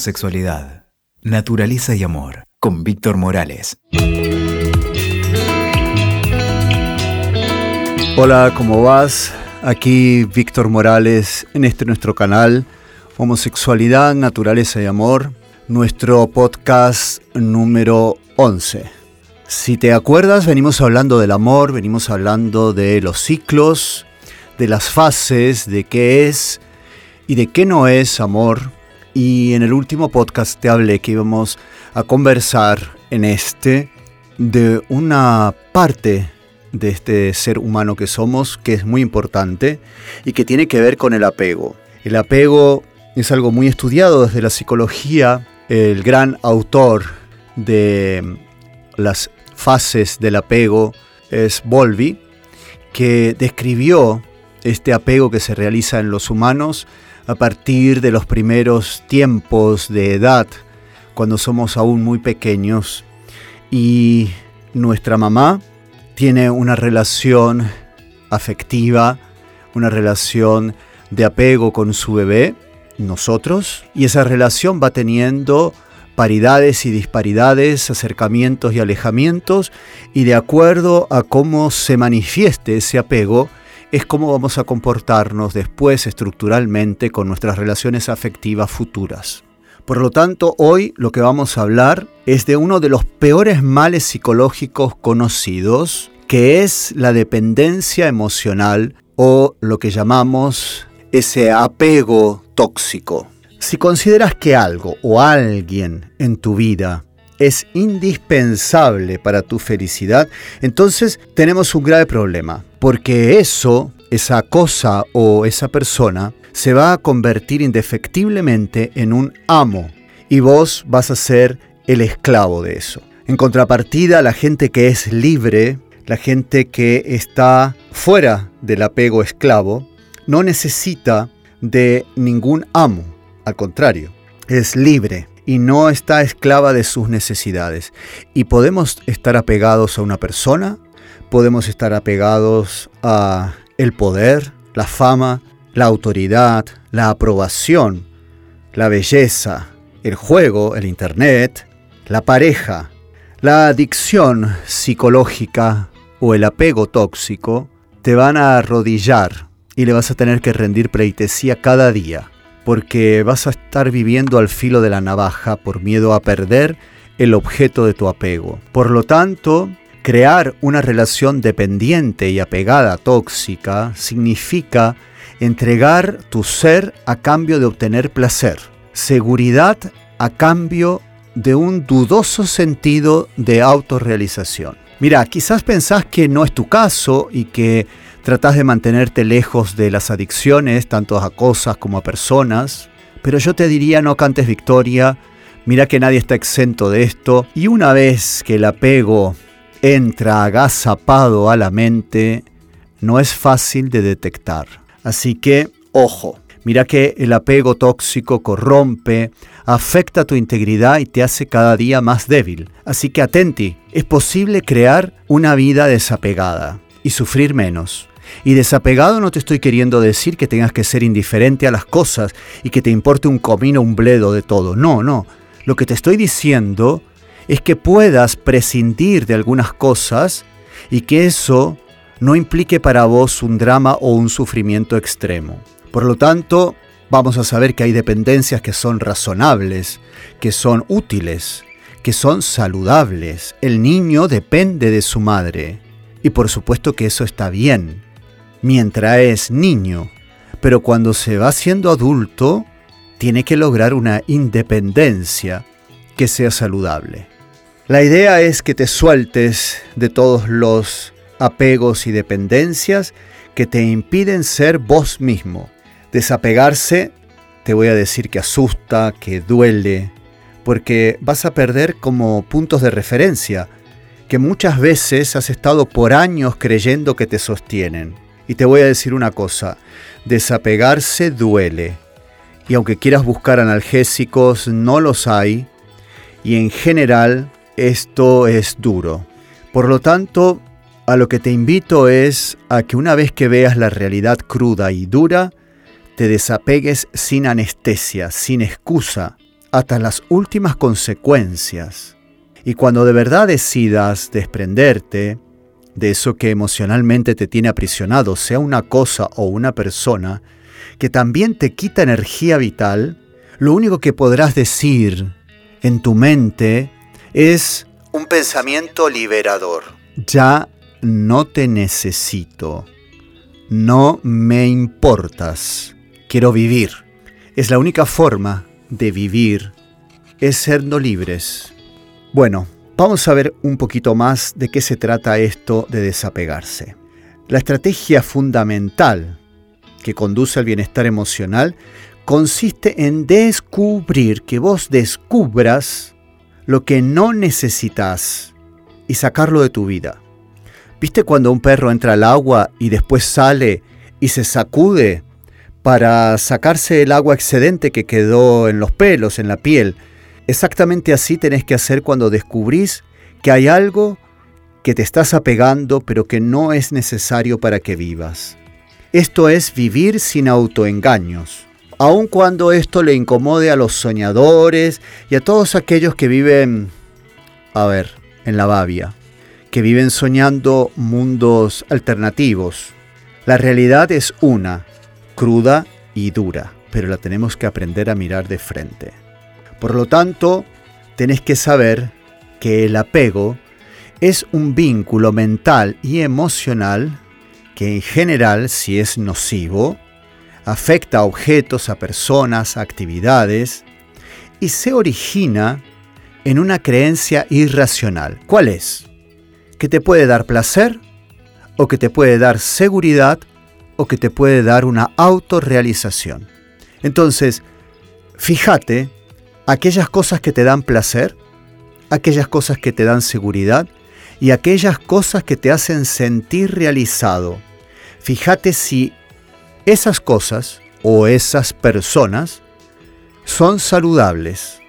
homosexualidad, naturaleza y amor, con Víctor Morales. Hola, ¿cómo vas? Aquí Víctor Morales en este nuestro canal, Homosexualidad, Naturaleza y Amor, nuestro podcast número 11. Si te acuerdas, venimos hablando del amor, venimos hablando de los ciclos, de las fases, de qué es y de qué no es amor. Y en el último podcast te hablé que íbamos a conversar en este de una parte de este ser humano que somos que es muy importante y que tiene que ver con el apego. El apego es algo muy estudiado desde la psicología. El gran autor de las fases del apego es Volvi, que describió este apego que se realiza en los humanos a partir de los primeros tiempos de edad, cuando somos aún muy pequeños. Y nuestra mamá tiene una relación afectiva, una relación de apego con su bebé, nosotros, y esa relación va teniendo paridades y disparidades, acercamientos y alejamientos, y de acuerdo a cómo se manifieste ese apego, es cómo vamos a comportarnos después estructuralmente con nuestras relaciones afectivas futuras. Por lo tanto, hoy lo que vamos a hablar es de uno de los peores males psicológicos conocidos, que es la dependencia emocional o lo que llamamos ese apego tóxico. Si consideras que algo o alguien en tu vida es indispensable para tu felicidad, entonces tenemos un grave problema, porque eso, esa cosa o esa persona, se va a convertir indefectiblemente en un amo y vos vas a ser el esclavo de eso. En contrapartida, la gente que es libre, la gente que está fuera del apego esclavo, no necesita de ningún amo, al contrario, es libre y no está esclava de sus necesidades. Y podemos estar apegados a una persona, podemos estar apegados a el poder, la fama, la autoridad, la aprobación, la belleza, el juego, el internet, la pareja, la adicción psicológica o el apego tóxico, te van a arrodillar y le vas a tener que rendir pleitesía cada día porque vas a estar viviendo al filo de la navaja por miedo a perder el objeto de tu apego. Por lo tanto, crear una relación dependiente y apegada tóxica significa entregar tu ser a cambio de obtener placer, seguridad a cambio de un dudoso sentido de autorrealización. Mira, quizás pensás que no es tu caso y que tratás de mantenerte lejos de las adicciones, tanto a cosas como a personas, pero yo te diría no cantes victoria, mira que nadie está exento de esto, y una vez que el apego entra agazapado a la mente, no es fácil de detectar. Así que, ojo, mira que el apego tóxico corrompe, afecta tu integridad y te hace cada día más débil. Así que atenti, es posible crear una vida desapegada y sufrir menos. Y desapegado no te estoy queriendo decir que tengas que ser indiferente a las cosas y que te importe un comino, un bledo de todo. No, no. Lo que te estoy diciendo es que puedas prescindir de algunas cosas y que eso no implique para vos un drama o un sufrimiento extremo. Por lo tanto, vamos a saber que hay dependencias que son razonables, que son útiles, que son saludables. El niño depende de su madre. Y por supuesto que eso está bien mientras es niño, pero cuando se va siendo adulto, tiene que lograr una independencia que sea saludable. La idea es que te sueltes de todos los apegos y dependencias que te impiden ser vos mismo. Desapegarse, te voy a decir que asusta, que duele, porque vas a perder como puntos de referencia que muchas veces has estado por años creyendo que te sostienen. Y te voy a decir una cosa, desapegarse duele. Y aunque quieras buscar analgésicos, no los hay. Y en general esto es duro. Por lo tanto, a lo que te invito es a que una vez que veas la realidad cruda y dura, te desapegues sin anestesia, sin excusa. hasta las últimas consecuencias. Y cuando de verdad decidas desprenderte de eso que emocionalmente te tiene aprisionado, sea una cosa o una persona, que también te quita energía vital, lo único que podrás decir en tu mente es un pensamiento liberador. Ya no te necesito. No me importas. Quiero vivir. Es la única forma de vivir, es siendo libres. Bueno, vamos a ver un poquito más de qué se trata esto de desapegarse. La estrategia fundamental que conduce al bienestar emocional consiste en descubrir, que vos descubras lo que no necesitas y sacarlo de tu vida. ¿Viste cuando un perro entra al agua y después sale y se sacude para sacarse el agua excedente que quedó en los pelos, en la piel? Exactamente así tenés que hacer cuando descubrís que hay algo que te estás apegando pero que no es necesario para que vivas. Esto es vivir sin autoengaños, aun cuando esto le incomode a los soñadores y a todos aquellos que viven, a ver, en la Babia que viven soñando mundos alternativos. La realidad es una, cruda y dura, pero la tenemos que aprender a mirar de frente. Por lo tanto, tenés que saber que el apego es un vínculo mental y emocional que en general, si es nocivo, afecta a objetos, a personas, a actividades, y se origina en una creencia irracional. ¿Cuál es? que te puede dar placer, o que te puede dar seguridad, o que te puede dar una autorrealización. Entonces, fíjate aquellas cosas que te dan placer, aquellas cosas que te dan seguridad y aquellas cosas que te hacen sentir realizado. Fíjate si esas cosas o esas personas son saludables.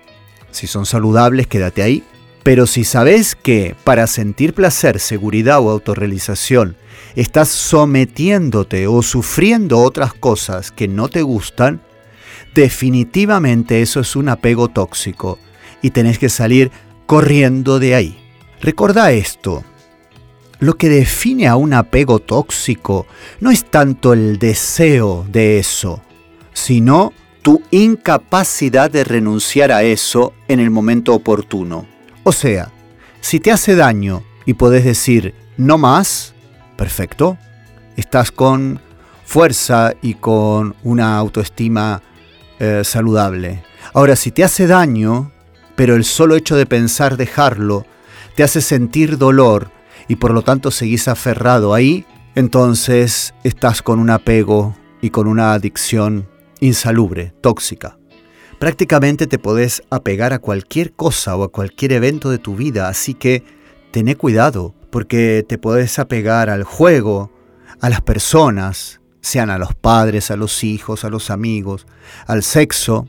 Si son saludables, quédate ahí. Pero si sabes que para sentir placer, seguridad o autorrealización estás sometiéndote o sufriendo otras cosas que no te gustan, definitivamente eso es un apego tóxico y tenés que salir corriendo de ahí. Recordá esto. Lo que define a un apego tóxico no es tanto el deseo de eso, sino tu incapacidad de renunciar a eso en el momento oportuno. O sea, si te hace daño y podés decir no más, perfecto, estás con fuerza y con una autoestima eh, saludable. Ahora, si te hace daño, pero el solo hecho de pensar dejarlo te hace sentir dolor y por lo tanto seguís aferrado ahí, entonces estás con un apego y con una adicción insalubre, tóxica. Prácticamente te podés apegar a cualquier cosa o a cualquier evento de tu vida, así que tené cuidado, porque te podés apegar al juego, a las personas, sean a los padres, a los hijos, a los amigos, al sexo,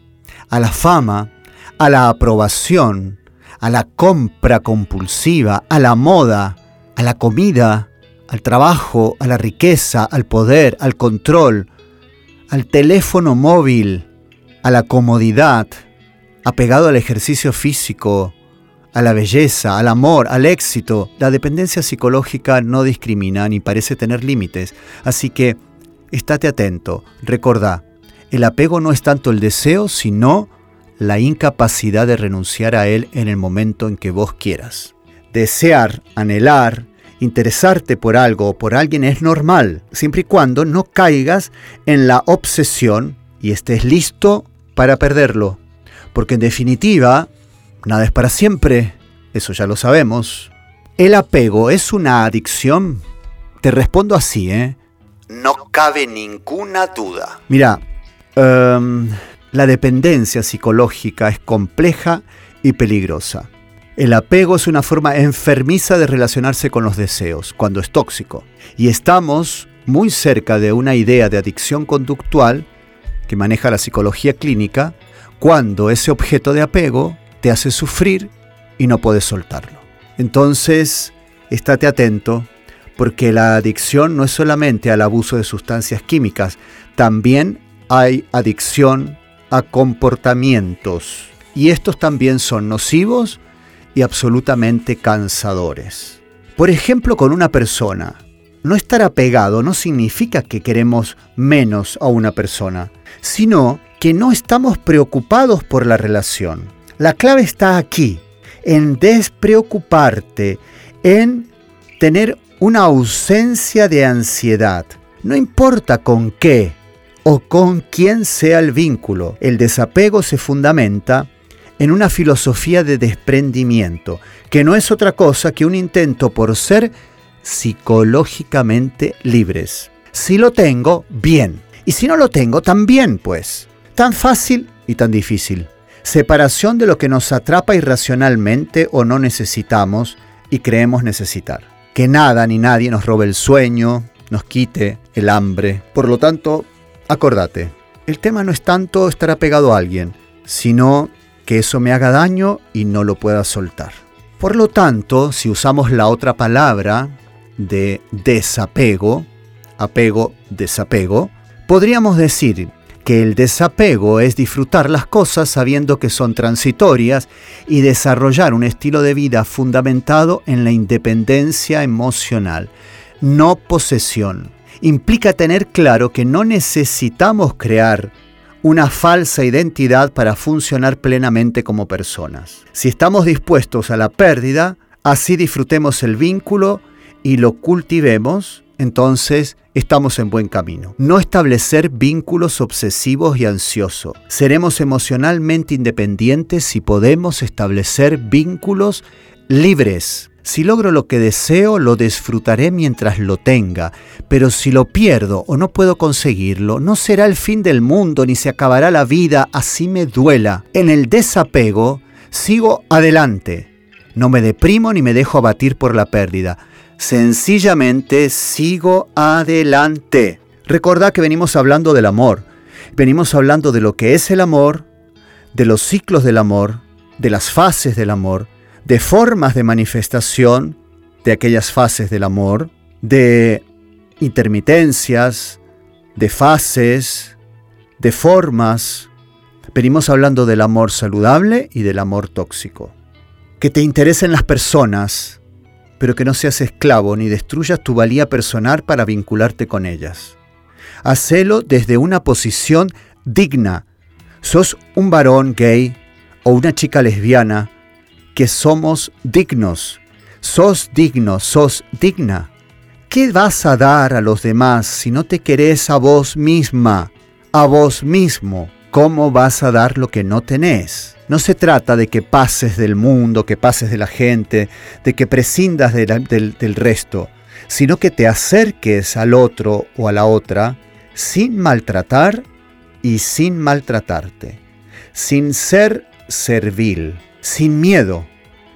a la fama, a la aprobación, a la compra compulsiva, a la moda, a la comida, al trabajo, a la riqueza, al poder, al control, al teléfono móvil, a la comodidad, apegado al ejercicio físico, a la belleza, al amor, al éxito. La dependencia psicológica no discrimina ni parece tener límites, así que estate atento, recordá, el apego no es tanto el deseo, sino la incapacidad de renunciar a él en el momento en que vos quieras. Desear, anhelar, interesarte por algo o por alguien es normal, siempre y cuando no caigas en la obsesión y estés listo para perderlo, porque en definitiva, nada es para siempre, eso ya lo sabemos. ¿El apego es una adicción? Te respondo así, ¿eh? No cabe ninguna duda. Mira, em, la dependencia psicológica es compleja y peligrosa. El apego es una forma enfermiza de relacionarse con los deseos, cuando es tóxico. Y estamos muy cerca de una idea de adicción conductual que maneja la psicología clínica cuando ese objeto de apego te hace sufrir y no puedes soltarlo. Entonces, estate atento porque la adicción no es solamente al abuso de sustancias químicas, también hay adicción a comportamientos. y estos también son nocivos y absolutamente cansadores. Por ejemplo, con una persona. No estar apegado no significa que queremos menos a una persona, sino que no estamos preocupados por la relación. La clave está aquí, en despreocuparte, en tener una ausencia de ansiedad. No importa con qué o con quién sea el vínculo, el desapego se fundamenta en una filosofía de desprendimiento, que no es otra cosa que un intento por ser psicológicamente libres. Si lo tengo, bien. Y si no lo tengo, también, pues. Tan fácil y tan difícil. Separación de lo que nos atrapa irracionalmente o no necesitamos y creemos necesitar. Que nada ni nadie nos robe el sueño, nos quite el hambre. Por lo tanto, acordate, el tema no es tanto estar apegado a alguien, sino que eso me haga daño y no lo pueda soltar. Por lo tanto, si usamos la otra palabra de desapego, apego, desapego, podríamos decir que el desapego es disfrutar las cosas sabiendo que son transitorias y desarrollar un estilo de vida fundamentado en la independencia emocional, no posesión. Implica tener claro que no necesitamos crear una falsa identidad para funcionar plenamente como personas. Si estamos dispuestos a la pérdida, así disfrutemos el vínculo y lo cultivemos, entonces estamos en buen camino. No establecer vínculos obsesivos y ansiosos. Seremos emocionalmente independientes si podemos establecer vínculos libres si logro lo que deseo, lo disfrutaré mientras lo tenga, pero si lo pierdo o no puedo conseguirlo, no será el fin del mundo ni se acabará la vida, así me duela. En el desapego, sigo adelante. No me deprimo ni me dejo abatir por la pérdida. Sencillamente sigo adelante. Recordad que venimos hablando del amor. Venimos hablando de lo que es el amor, de los ciclos del amor, de las fases del amor, de formas de manifestación de aquellas fases del amor, de intermitencias, de fases, de formas. Venimos hablando del amor saludable y del amor tóxico. Que te interesen las personas, pero que no seas esclavo ni destruyas tu valía personal para vincularte con ellas. Hacelo desde una posición digna. Sos un varón gay o una chica lesbiana que somos dignos. Sos digno, sos digna. ¿Qué vas a dar a los demás si no te querés a vos misma, a vos mismo? ¿Cómo vas a dar lo que no tenés? No se trata de que pases del mundo, que pases de la gente, de que prescindas del, del resto, sino que te acerques al otro o a la otra sin maltratar y sin maltratarte, sin ser servil sin miedo,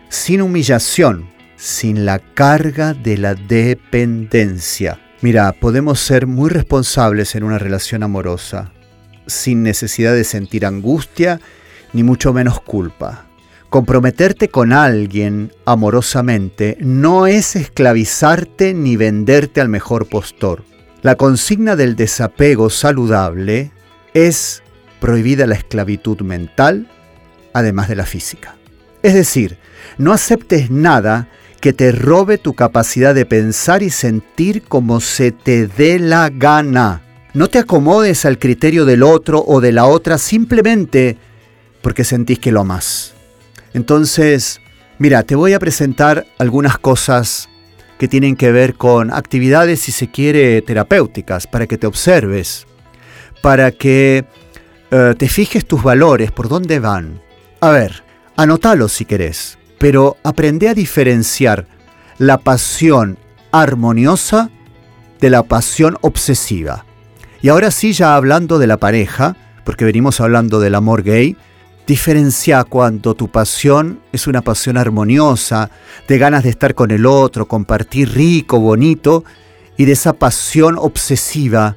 sin humillación, sin la carga de la dependencia. Mira, podemos ser muy responsables en una relación amorosa, sin necesidad de sentir angustia ni mucho menos culpa. Comprometerte con alguien amorosamente no es esclavizarte ni venderte al mejor postor. La consigna del desapego saludable es prohibida la esclavitud mental, además de la física. Es decir, no aceptes nada que te robe tu capacidad de pensar y sentir como se te dé la gana. No te acomodes al criterio del otro o de la otra simplemente porque sentís que lo amas. Entonces, mira, te voy a presentar algunas cosas que tienen que ver con actividades, si se quiere, terapéuticas, para que te observes, para que eh, te fijes tus valores, por dónde van. A ver, Anótalo si querés, pero aprende a diferenciar la pasión armoniosa de la pasión obsesiva. Y ahora sí, ya hablando de la pareja, porque venimos hablando del amor gay, diferencia cuando tu pasión es una pasión armoniosa, de ganas de estar con el otro, compartir rico, bonito, y de esa pasión obsesiva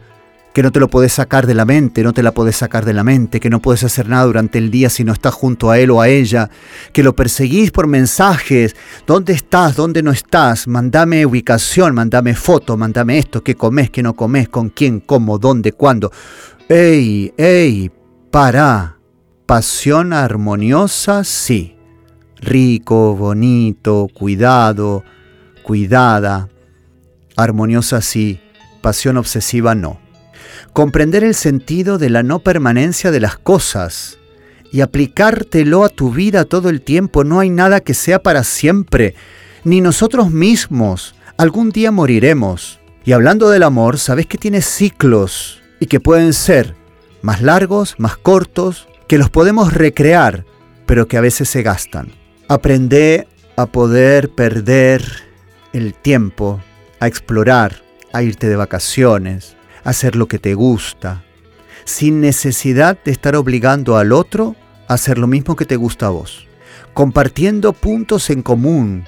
que no te lo puedes sacar de la mente, no te la puedes sacar de la mente, que no puedes hacer nada durante el día si no estás junto a él o a ella, que lo perseguís por mensajes, ¿dónde estás? ¿Dónde no estás? Mándame ubicación, mándame foto, mándame esto, qué comes, qué no comes, con quién, cómo, dónde, cuándo. ¡Ey, ey! Para, Pasión armoniosa, sí. Rico, bonito, cuidado, cuidada. Armoniosa, sí. Pasión obsesiva, no. Comprender el sentido de la no permanencia de las cosas y aplicártelo a tu vida todo el tiempo. No hay nada que sea para siempre, ni nosotros mismos. Algún día moriremos. Y hablando del amor, sabes que tiene ciclos y que pueden ser más largos, más cortos, que los podemos recrear, pero que a veces se gastan. Aprende a poder perder el tiempo, a explorar, a irte de vacaciones, a hacer lo que te gusta, sin necesidad de estar obligando al otro a hacer lo mismo que te gusta a vos, compartiendo puntos en común,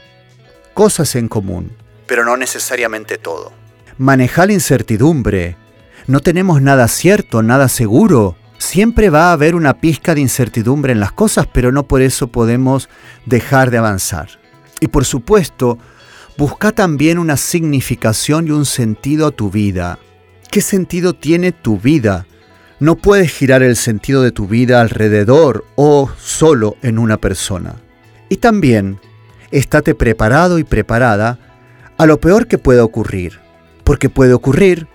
cosas en común, pero no necesariamente todo. Manejar la incertidumbre. No tenemos nada cierto, nada seguro. Siempre va a haber una pizca de incertidumbre en las cosas, pero no por eso podemos dejar de avanzar. Y por supuesto, busca también una significación y un sentido a tu vida. ¿Qué sentido tiene tu vida? No puedes girar el sentido de tu vida alrededor o solo en una persona. Y también, estate preparado y preparada a lo peor que pueda ocurrir, porque puede ocurrir,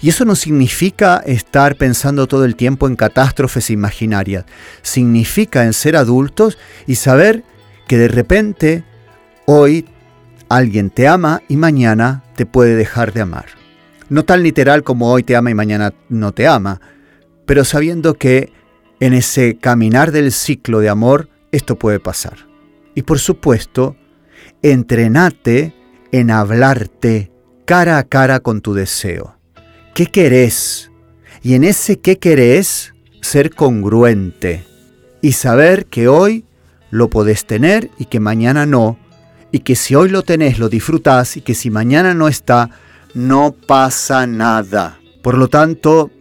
y eso no significa estar pensando todo el tiempo en catástrofes imaginarias, significa en ser adultos y saber que de repente hoy alguien te ama y mañana te puede dejar de amar. No tan literal como hoy te ama y mañana no te ama, pero sabiendo que en ese caminar del ciclo de amor esto puede pasar. Y por supuesto, entrenate en hablarte cara a cara con tu deseo. ¿Qué querés? Y en ese qué querés, ser congruente y saber que hoy lo podés tener y que mañana no, y que si hoy lo tenés lo disfrutás y que si mañana no está, no pasa nada. Por lo tanto,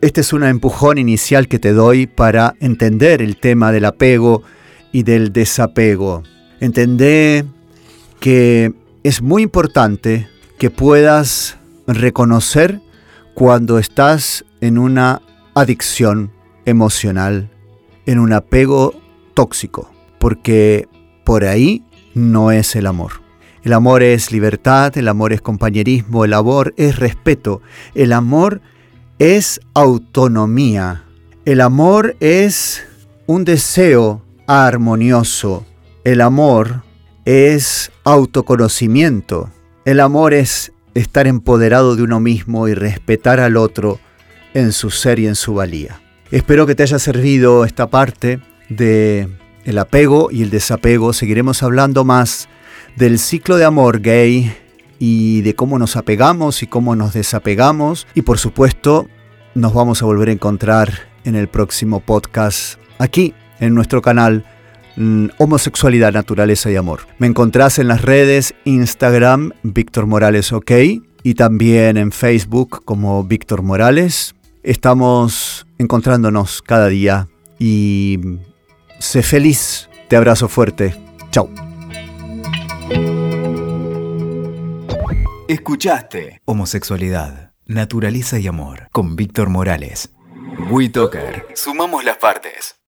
este es un empujón inicial que te doy para entender el tema del apego y del desapego. Entendé que es muy importante que puedas reconocer cuando estás en una adicción emocional, en un apego tóxico, porque por ahí no es el amor. El amor es libertad, el amor es compañerismo, el amor es respeto, el amor es autonomía. El amor es un deseo armonioso. El amor es autoconocimiento. El amor es estar empoderado de uno mismo y respetar al otro en su ser y en su valía. Espero que te haya servido esta parte de el apego y el desapego. Seguiremos hablando más del ciclo de amor gay y de cómo nos apegamos y cómo nos desapegamos. Y por supuesto, nos vamos a volver a encontrar en el próximo podcast aquí en nuestro canal mm, Homosexualidad, Naturaleza y Amor. Me encontrás en las redes Instagram Víctor Morales OK y también en Facebook como Víctor Morales. Estamos encontrándonos cada día y sé feliz. Te abrazo fuerte. Chao. Escuchaste Homosexualidad, Naturaleza y Amor con Víctor Morales. WeToker. Sumamos las partes.